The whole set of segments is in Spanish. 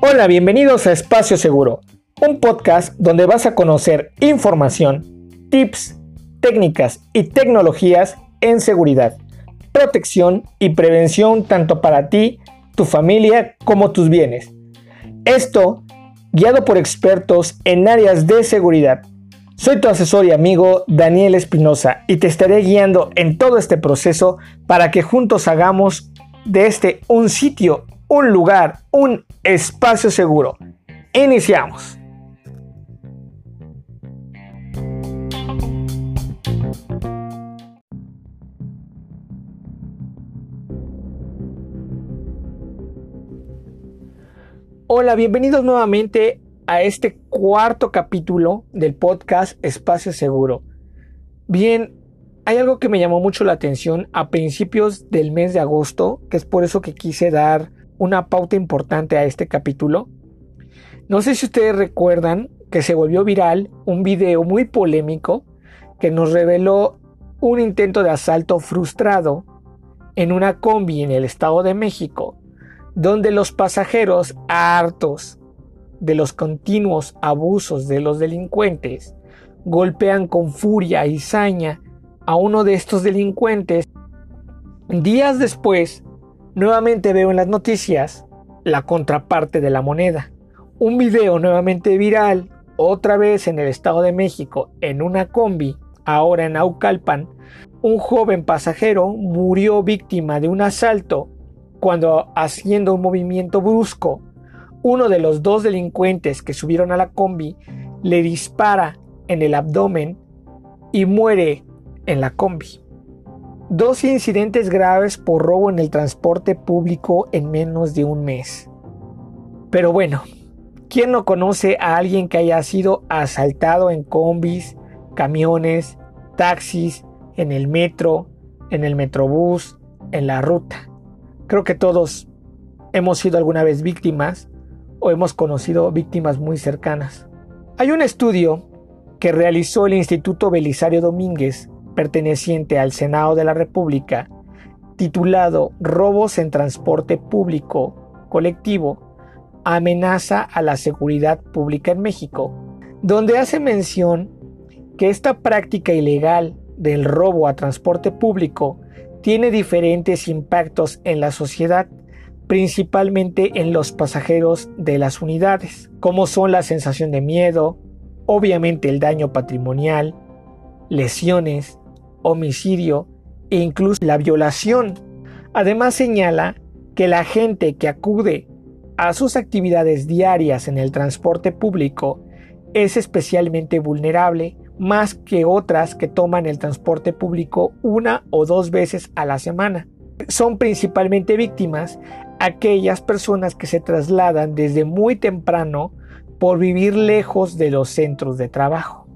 Hola, bienvenidos a Espacio Seguro, un podcast donde vas a conocer información, tips, técnicas y tecnologías en seguridad, protección y prevención tanto para ti, tu familia como tus bienes. Esto guiado por expertos en áreas de seguridad. Soy tu asesor y amigo Daniel Espinosa y te estaré guiando en todo este proceso para que juntos hagamos de este un sitio, un lugar, un espacio seguro. Iniciamos. Hola, bienvenidos nuevamente a este cuarto capítulo del podcast Espacio Seguro. Bien, hay algo que me llamó mucho la atención a principios del mes de agosto, que es por eso que quise dar una pauta importante a este capítulo. No sé si ustedes recuerdan que se volvió viral un video muy polémico que nos reveló un intento de asalto frustrado en una combi en el Estado de México donde los pasajeros hartos de los continuos abusos de los delincuentes golpean con furia y saña a uno de estos delincuentes. Días después, nuevamente veo en las noticias la contraparte de la moneda. Un video nuevamente viral, otra vez en el Estado de México, en una combi, ahora en Aucalpan, un joven pasajero murió víctima de un asalto cuando haciendo un movimiento brusco, uno de los dos delincuentes que subieron a la combi le dispara en el abdomen y muere en la combi. Dos incidentes graves por robo en el transporte público en menos de un mes. Pero bueno, ¿quién no conoce a alguien que haya sido asaltado en combis, camiones, taxis, en el metro, en el metrobús, en la ruta? Creo que todos hemos sido alguna vez víctimas o hemos conocido víctimas muy cercanas. Hay un estudio que realizó el Instituto Belisario Domínguez, perteneciente al Senado de la República, titulado Robos en Transporte Público Colectivo, amenaza a la seguridad pública en México, donde hace mención que esta práctica ilegal del robo a transporte público tiene diferentes impactos en la sociedad, principalmente en los pasajeros de las unidades, como son la sensación de miedo, obviamente el daño patrimonial, lesiones, homicidio e incluso la violación. Además señala que la gente que acude a sus actividades diarias en el transporte público es especialmente vulnerable más que otras que toman el transporte público una o dos veces a la semana. Son principalmente víctimas aquellas personas que se trasladan desde muy temprano por vivir lejos de los centros de trabajo.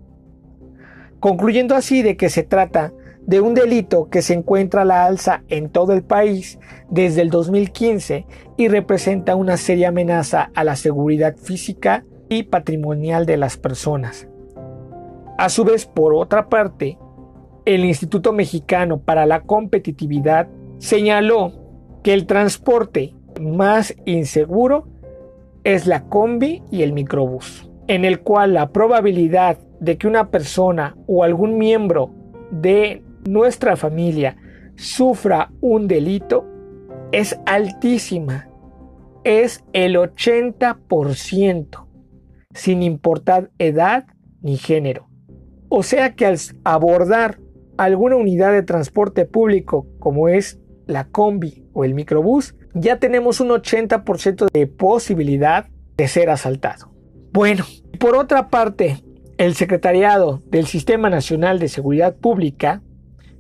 Concluyendo así de que se trata de un delito que se encuentra a la alza en todo el país desde el 2015 y representa una seria amenaza a la seguridad física y patrimonial de las personas. A su vez, por otra parte, el Instituto Mexicano para la Competitividad señaló que el transporte más inseguro es la combi y el microbús, en el cual la probabilidad de que una persona o algún miembro de nuestra familia sufra un delito es altísima, es el 80%, sin importar edad ni género. O sea que al abordar alguna unidad de transporte público como es la combi o el microbús, ya tenemos un 80% de posibilidad de ser asaltado. Bueno, por otra parte, el Secretariado del Sistema Nacional de Seguridad Pública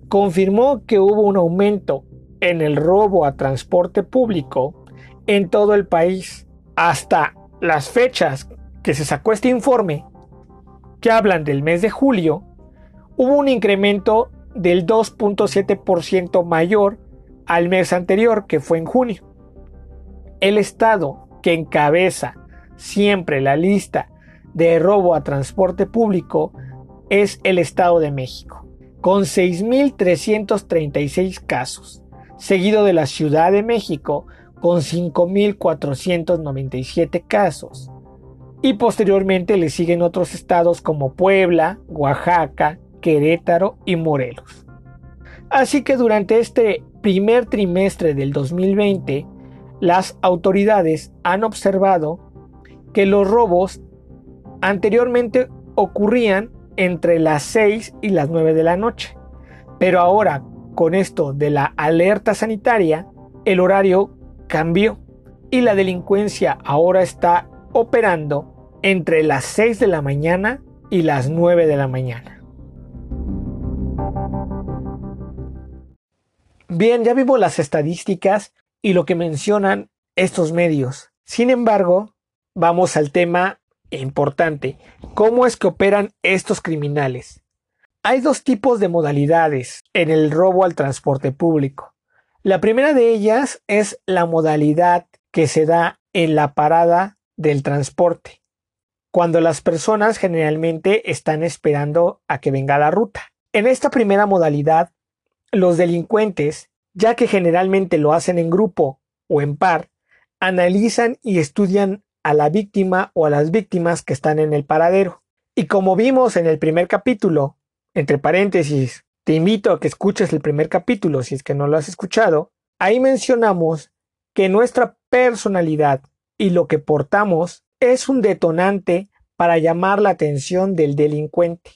confirmó que hubo un aumento en el robo a transporte público en todo el país. Hasta las fechas que se sacó este informe, que hablan del mes de julio, hubo un incremento del 2.7% mayor al mes anterior, que fue en junio. El estado que encabeza siempre la lista de robo a transporte público es el Estado de México, con 6.336 casos, seguido de la Ciudad de México con 5.497 casos. Y posteriormente le siguen otros estados como Puebla, Oaxaca, Querétaro y Morelos. Así que durante este primer trimestre del 2020, las autoridades han observado que los robos anteriormente ocurrían entre las 6 y las 9 de la noche. Pero ahora, con esto de la alerta sanitaria, el horario cambió y la delincuencia ahora está operando entre las 6 de la mañana y las 9 de la mañana. Bien, ya vimos las estadísticas y lo que mencionan estos medios. Sin embargo, vamos al tema importante. ¿Cómo es que operan estos criminales? Hay dos tipos de modalidades en el robo al transporte público. La primera de ellas es la modalidad que se da en la parada del transporte, cuando las personas generalmente están esperando a que venga la ruta. En esta primera modalidad, los delincuentes, ya que generalmente lo hacen en grupo o en par, analizan y estudian a la víctima o a las víctimas que están en el paradero. Y como vimos en el primer capítulo, entre paréntesis, te invito a que escuches el primer capítulo si es que no lo has escuchado, ahí mencionamos que nuestra personalidad y lo que portamos es un detonante para llamar la atención del delincuente.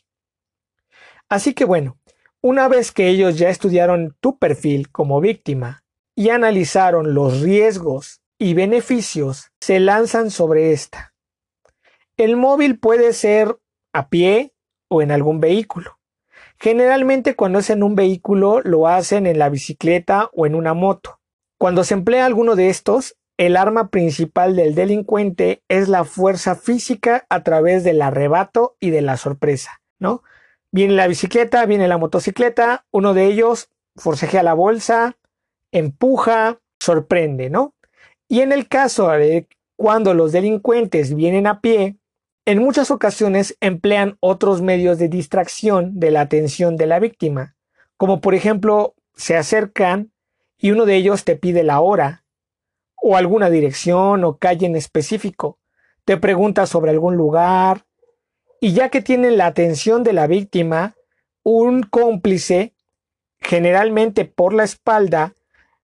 Así que bueno, una vez que ellos ya estudiaron tu perfil como víctima y analizaron los riesgos y beneficios se lanzan sobre esta. El móvil puede ser a pie o en algún vehículo. Generalmente cuando es en un vehículo lo hacen en la bicicleta o en una moto. Cuando se emplea alguno de estos, el arma principal del delincuente es la fuerza física a través del arrebato y de la sorpresa, ¿no? Viene la bicicleta, viene la motocicleta, uno de ellos forcejea la bolsa, empuja, sorprende, ¿no? Y en el caso de cuando los delincuentes vienen a pie, en muchas ocasiones emplean otros medios de distracción de la atención de la víctima, como por ejemplo se acercan y uno de ellos te pide la hora, o alguna dirección o calle en específico, te pregunta sobre algún lugar, y ya que tienen la atención de la víctima, un cómplice, generalmente por la espalda,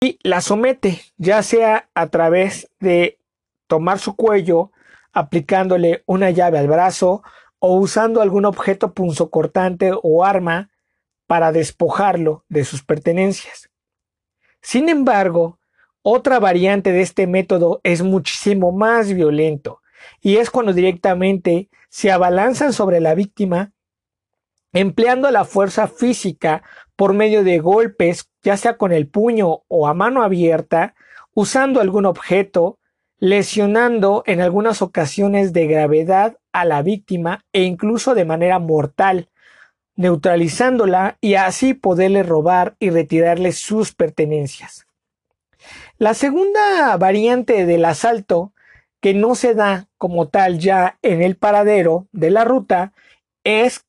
y la somete, ya sea a través de tomar su cuello, aplicándole una llave al brazo o usando algún objeto punzocortante o arma para despojarlo de sus pertenencias. Sin embargo, otra variante de este método es muchísimo más violento y es cuando directamente se abalanzan sobre la víctima empleando la fuerza física por medio de golpes, ya sea con el puño o a mano abierta, usando algún objeto, lesionando en algunas ocasiones de gravedad a la víctima e incluso de manera mortal, neutralizándola y así poderle robar y retirarle sus pertenencias. La segunda variante del asalto, que no se da como tal ya en el paradero de la ruta, es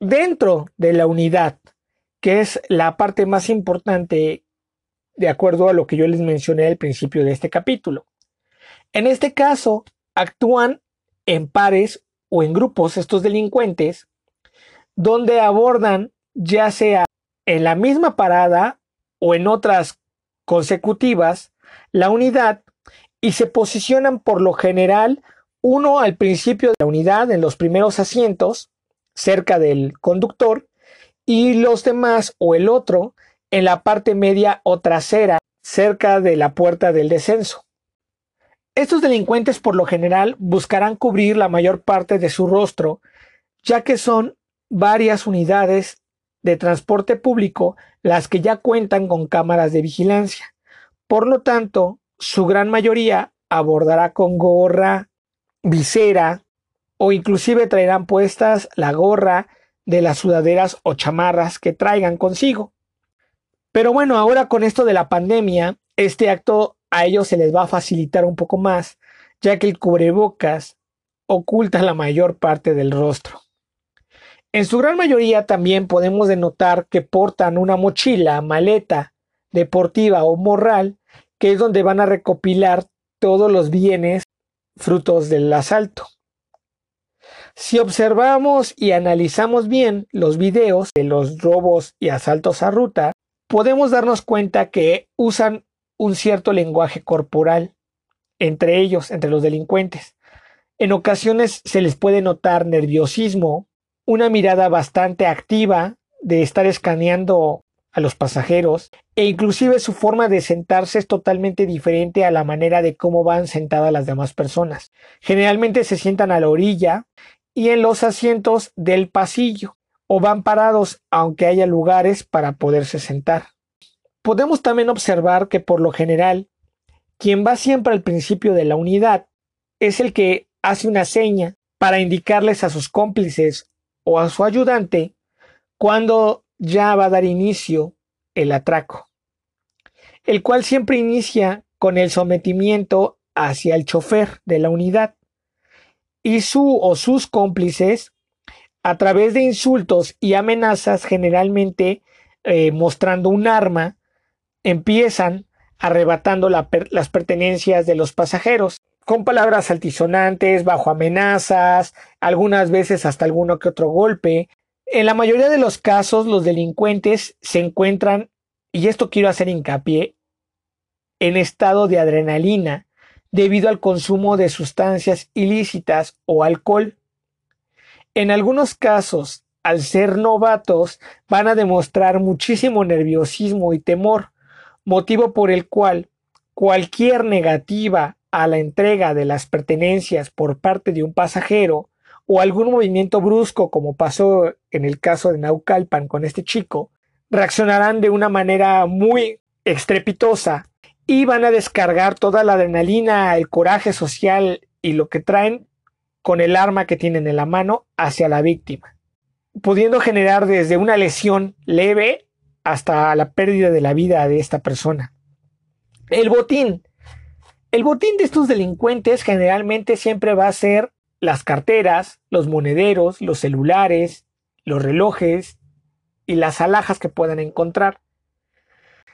dentro de la unidad que es la parte más importante de acuerdo a lo que yo les mencioné al principio de este capítulo. En este caso, actúan en pares o en grupos estos delincuentes, donde abordan ya sea en la misma parada o en otras consecutivas la unidad y se posicionan por lo general uno al principio de la unidad en los primeros asientos cerca del conductor y los demás o el otro en la parte media o trasera cerca de la puerta del descenso. Estos delincuentes por lo general buscarán cubrir la mayor parte de su rostro, ya que son varias unidades de transporte público las que ya cuentan con cámaras de vigilancia. Por lo tanto, su gran mayoría abordará con gorra, visera o inclusive traerán puestas la gorra de las sudaderas o chamarras que traigan consigo. Pero bueno, ahora con esto de la pandemia, este acto a ellos se les va a facilitar un poco más, ya que el cubrebocas oculta la mayor parte del rostro. En su gran mayoría también podemos denotar que portan una mochila, maleta deportiva o moral, que es donde van a recopilar todos los bienes frutos del asalto. Si observamos y analizamos bien los videos de los robos y asaltos a ruta, podemos darnos cuenta que usan un cierto lenguaje corporal entre ellos, entre los delincuentes. En ocasiones se les puede notar nerviosismo, una mirada bastante activa de estar escaneando a los pasajeros e inclusive su forma de sentarse es totalmente diferente a la manera de cómo van sentadas las demás personas. Generalmente se sientan a la orilla y en los asientos del pasillo o van parados aunque haya lugares para poderse sentar. Podemos también observar que por lo general quien va siempre al principio de la unidad es el que hace una seña para indicarles a sus cómplices o a su ayudante cuando ya va a dar inicio el atraco, el cual siempre inicia con el sometimiento hacia el chofer de la unidad y su o sus cómplices a través de insultos y amenazas generalmente eh, mostrando un arma empiezan arrebatando las pertenencias de los pasajeros con palabras altisonantes, bajo amenazas, algunas veces hasta alguno que otro golpe. En la mayoría de los casos los delincuentes se encuentran, y esto quiero hacer hincapié, en estado de adrenalina debido al consumo de sustancias ilícitas o alcohol. En algunos casos, al ser novatos, van a demostrar muchísimo nerviosismo y temor, motivo por el cual cualquier negativa a la entrega de las pertenencias por parte de un pasajero o algún movimiento brusco como pasó en el caso de Naucalpan con este chico, reaccionarán de una manera muy estrepitosa y van a descargar toda la adrenalina, el coraje social y lo que traen con el arma que tienen en la mano hacia la víctima, pudiendo generar desde una lesión leve hasta la pérdida de la vida de esta persona. El botín. El botín de estos delincuentes generalmente siempre va a ser las carteras, los monederos, los celulares, los relojes y las alhajas que puedan encontrar.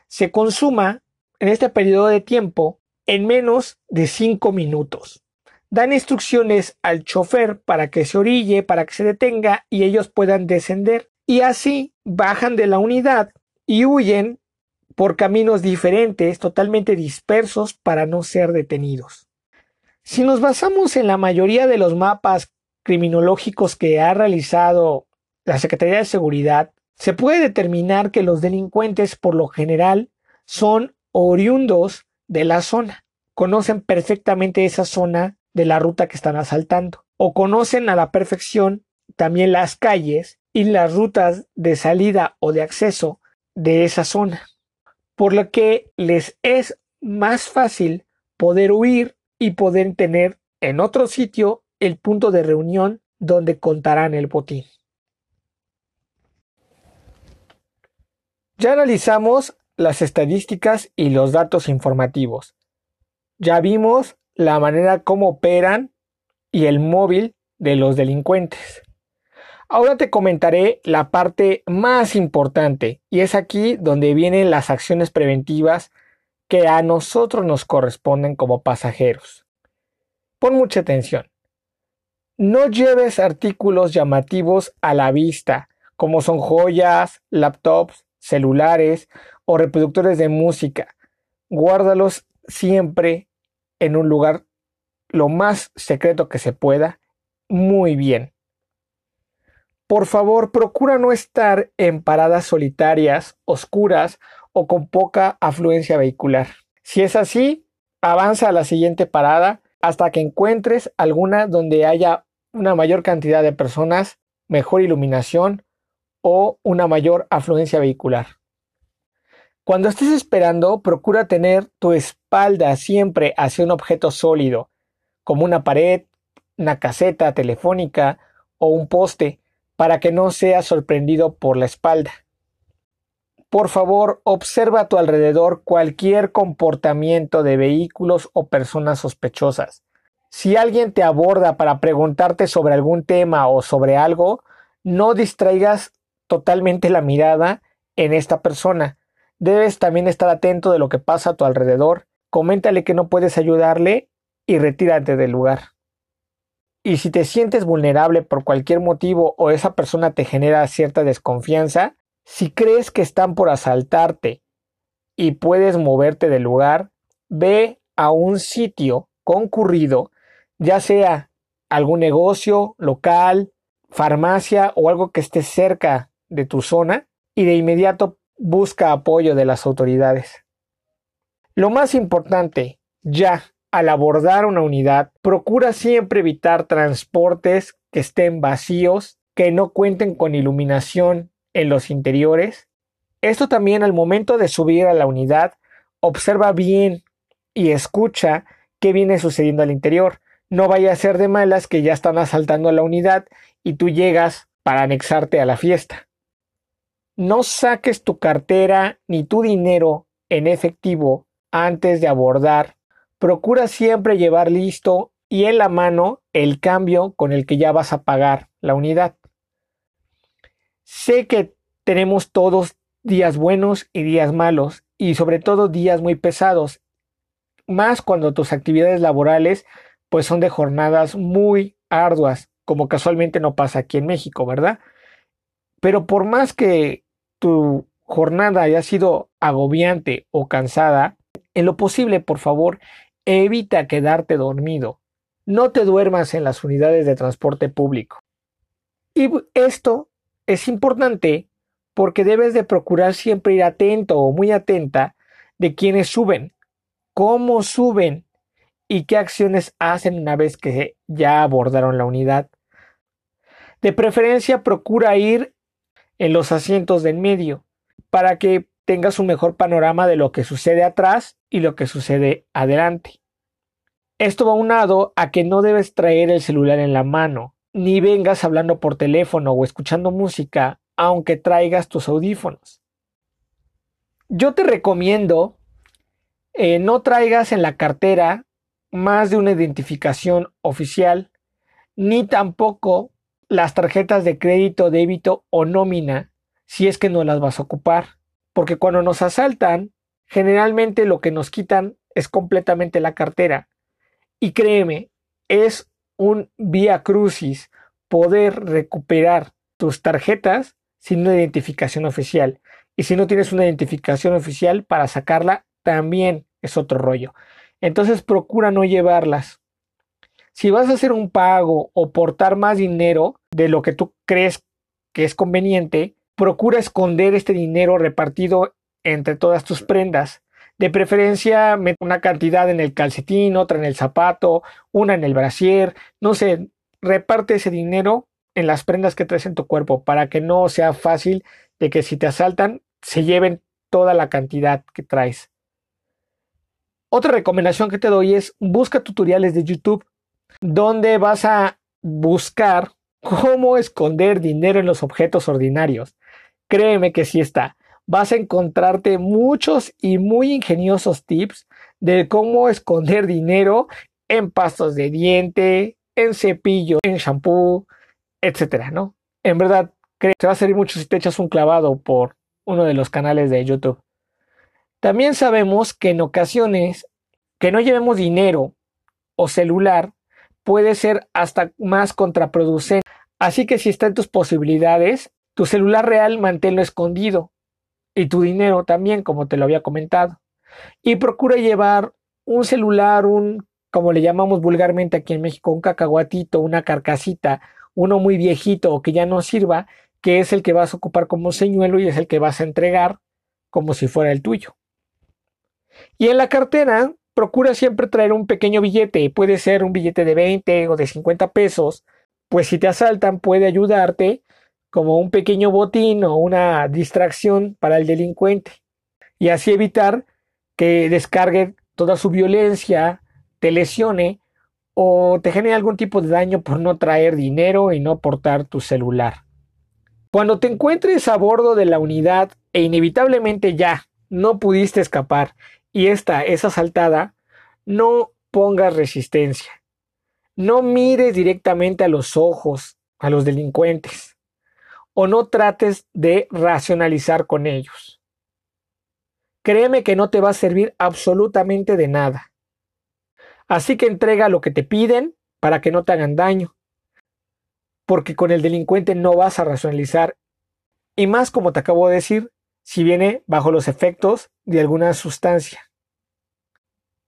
Se consuma en este periodo de tiempo en menos de 5 minutos. Dan instrucciones al chofer para que se orille, para que se detenga y ellos puedan descender. Y así bajan de la unidad y huyen por caminos diferentes, totalmente dispersos para no ser detenidos. Si nos basamos en la mayoría de los mapas criminológicos que ha realizado la Secretaría de Seguridad, se puede determinar que los delincuentes por lo general son oriundos de la zona, conocen perfectamente esa zona de la ruta que están asaltando, o conocen a la perfección también las calles y las rutas de salida o de acceso de esa zona, por lo que les es más fácil poder huir y poder tener en otro sitio el punto de reunión donde contarán el botín. Ya analizamos las estadísticas y los datos informativos. Ya vimos la manera como operan y el móvil de los delincuentes. Ahora te comentaré la parte más importante y es aquí donde vienen las acciones preventivas que a nosotros nos corresponden como pasajeros. Pon mucha atención. No lleves artículos llamativos a la vista, como son joyas, laptops, celulares o reproductores de música. Guárdalos siempre en un lugar lo más secreto que se pueda, muy bien. Por favor, procura no estar en paradas solitarias, oscuras o con poca afluencia vehicular. Si es así, avanza a la siguiente parada hasta que encuentres alguna donde haya una mayor cantidad de personas, mejor iluminación o una mayor afluencia vehicular. Cuando estés esperando, procura tener tu espalda siempre hacia un objeto sólido, como una pared, una caseta telefónica o un poste, para que no seas sorprendido por la espalda. Por favor, observa a tu alrededor cualquier comportamiento de vehículos o personas sospechosas. Si alguien te aborda para preguntarte sobre algún tema o sobre algo, no distraigas totalmente la mirada en esta persona. Debes también estar atento de lo que pasa a tu alrededor, coméntale que no puedes ayudarle y retírate del lugar. Y si te sientes vulnerable por cualquier motivo o esa persona te genera cierta desconfianza, si crees que están por asaltarte y puedes moverte del lugar, ve a un sitio concurrido, ya sea algún negocio local, farmacia o algo que esté cerca de tu zona y de inmediato busca apoyo de las autoridades. Lo más importante, ya al abordar una unidad, procura siempre evitar transportes que estén vacíos, que no cuenten con iluminación en los interiores. Esto también al momento de subir a la unidad, observa bien y escucha qué viene sucediendo al interior. No vaya a ser de malas que ya están asaltando a la unidad y tú llegas para anexarte a la fiesta. No saques tu cartera ni tu dinero en efectivo antes de abordar. Procura siempre llevar listo y en la mano el cambio con el que ya vas a pagar la unidad. Sé que tenemos todos días buenos y días malos y sobre todo días muy pesados, más cuando tus actividades laborales pues son de jornadas muy arduas, como casualmente no pasa aquí en México, ¿verdad? Pero por más que tu jornada haya sido agobiante o cansada, en lo posible, por favor, evita quedarte dormido. No te duermas en las unidades de transporte público. Y esto es importante porque debes de procurar siempre ir atento o muy atenta de quienes suben, cómo suben y qué acciones hacen una vez que ya abordaron la unidad. De preferencia procura ir en los asientos del medio para que tengas un mejor panorama de lo que sucede atrás y lo que sucede adelante. Esto va unado a que no debes traer el celular en la mano, ni vengas hablando por teléfono o escuchando música aunque traigas tus audífonos. Yo te recomiendo eh, no traigas en la cartera más de una identificación oficial, ni tampoco las tarjetas de crédito, débito o nómina si es que no las vas a ocupar. Porque cuando nos asaltan, generalmente lo que nos quitan es completamente la cartera. Y créeme, es un vía crucis poder recuperar tus tarjetas sin una identificación oficial. Y si no tienes una identificación oficial para sacarla, también es otro rollo. Entonces procura no llevarlas. Si vas a hacer un pago o portar más dinero de lo que tú crees que es conveniente, procura esconder este dinero repartido entre todas tus prendas. De preferencia, una cantidad en el calcetín, otra en el zapato, una en el brasier, no sé, reparte ese dinero en las prendas que traes en tu cuerpo para que no sea fácil de que si te asaltan se lleven toda la cantidad que traes. Otra recomendación que te doy es busca tutoriales de YouTube donde vas a buscar cómo esconder dinero en los objetos ordinarios. Créeme que sí está. Vas a encontrarte muchos y muy ingeniosos tips de cómo esconder dinero en pastos de diente, en cepillo, en shampoo, etcétera, ¿no? En verdad, te va a servir mucho si te echas un clavado por uno de los canales de YouTube. También sabemos que en ocasiones que no llevemos dinero o celular puede ser hasta más contraproducente. Así que si está en tus posibilidades, tu celular real manténlo escondido y tu dinero también, como te lo había comentado. Y procura llevar un celular, un, como le llamamos vulgarmente aquí en México, un cacahuatito, una carcasita, uno muy viejito o que ya no sirva, que es el que vas a ocupar como señuelo y es el que vas a entregar como si fuera el tuyo. Y en la cartera, procura siempre traer un pequeño billete, puede ser un billete de 20 o de 50 pesos, pues si te asaltan puede ayudarte como un pequeño botín o una distracción para el delincuente y así evitar que descargue toda su violencia, te lesione o te genere algún tipo de daño por no traer dinero y no portar tu celular. Cuando te encuentres a bordo de la unidad e inevitablemente ya no pudiste escapar y esta es asaltada, no pongas resistencia. No mires directamente a los ojos a los delincuentes o no trates de racionalizar con ellos. créeme que no te va a servir absolutamente de nada. Así que entrega lo que te piden para que no te hagan daño. Porque con el delincuente no vas a racionalizar. Y más como te acabo de decir, si viene bajo los efectos de alguna sustancia.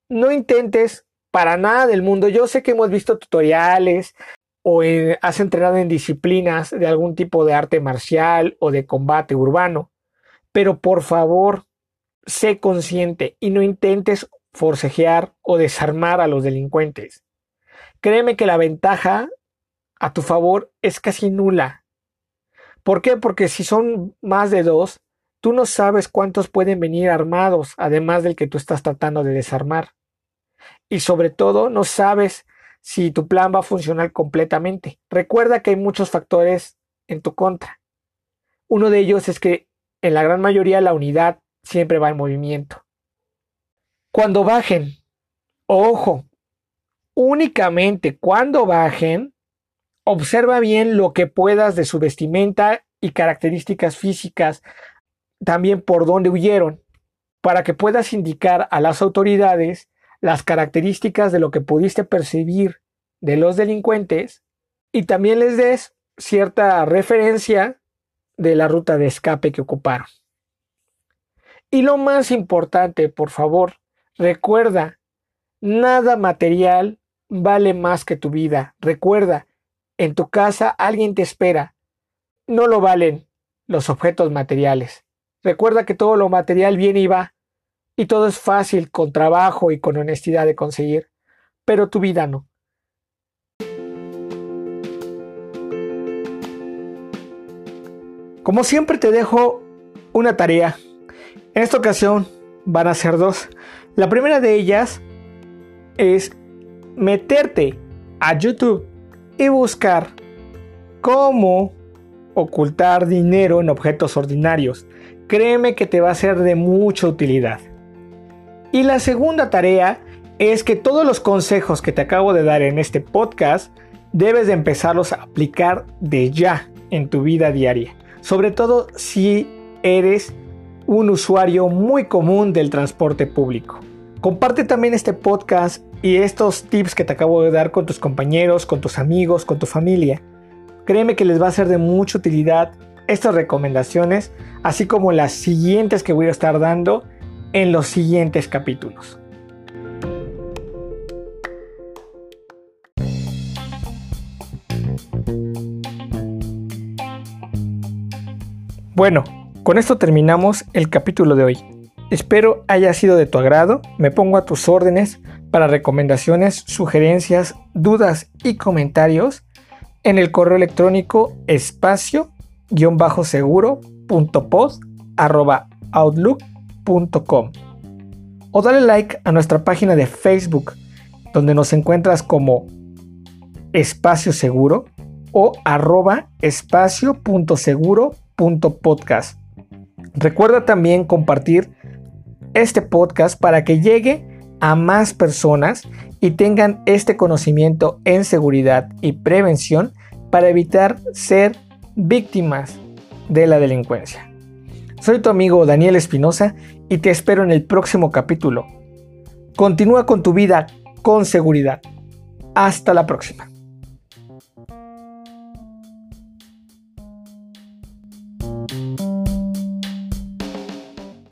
No intentes para nada del mundo. Yo sé que hemos visto tutoriales o has entrenado en disciplinas de algún tipo de arte marcial o de combate urbano, pero por favor, sé consciente y no intentes forcejear o desarmar a los delincuentes. Créeme que la ventaja a tu favor es casi nula. ¿Por qué? Porque si son más de dos, tú no sabes cuántos pueden venir armados, además del que tú estás tratando de desarmar. Y sobre todo, no sabes si tu plan va a funcionar completamente. Recuerda que hay muchos factores en tu contra. Uno de ellos es que en la gran mayoría la unidad siempre va en movimiento. Cuando bajen, ojo, únicamente cuando bajen, observa bien lo que puedas de su vestimenta y características físicas, también por dónde huyeron, para que puedas indicar a las autoridades las características de lo que pudiste percibir de los delincuentes y también les des cierta referencia de la ruta de escape que ocuparon. Y lo más importante, por favor, Recuerda, nada material vale más que tu vida. Recuerda, en tu casa alguien te espera. No lo valen los objetos materiales. Recuerda que todo lo material viene y va, y todo es fácil con trabajo y con honestidad de conseguir, pero tu vida no. Como siempre te dejo una tarea. En esta ocasión van a ser dos. La primera de ellas es meterte a YouTube y buscar cómo ocultar dinero en objetos ordinarios. Créeme que te va a ser de mucha utilidad. Y la segunda tarea es que todos los consejos que te acabo de dar en este podcast debes de empezarlos a aplicar de ya en tu vida diaria. Sobre todo si eres un usuario muy común del transporte público. Comparte también este podcast y estos tips que te acabo de dar con tus compañeros, con tus amigos, con tu familia. Créeme que les va a ser de mucha utilidad estas recomendaciones, así como las siguientes que voy a estar dando en los siguientes capítulos. Bueno, con esto terminamos el capítulo de hoy. Espero haya sido de tu agrado. Me pongo a tus órdenes para recomendaciones, sugerencias, dudas y comentarios en el correo electrónico espacio-seguro.pod@outlook.com o dale like a nuestra página de Facebook donde nos encuentras como espacio seguro o arroba espacio.seguro.podcast. Recuerda también compartir este podcast para que llegue a más personas y tengan este conocimiento en seguridad y prevención para evitar ser víctimas de la delincuencia. Soy tu amigo Daniel Espinosa y te espero en el próximo capítulo. Continúa con tu vida con seguridad. Hasta la próxima.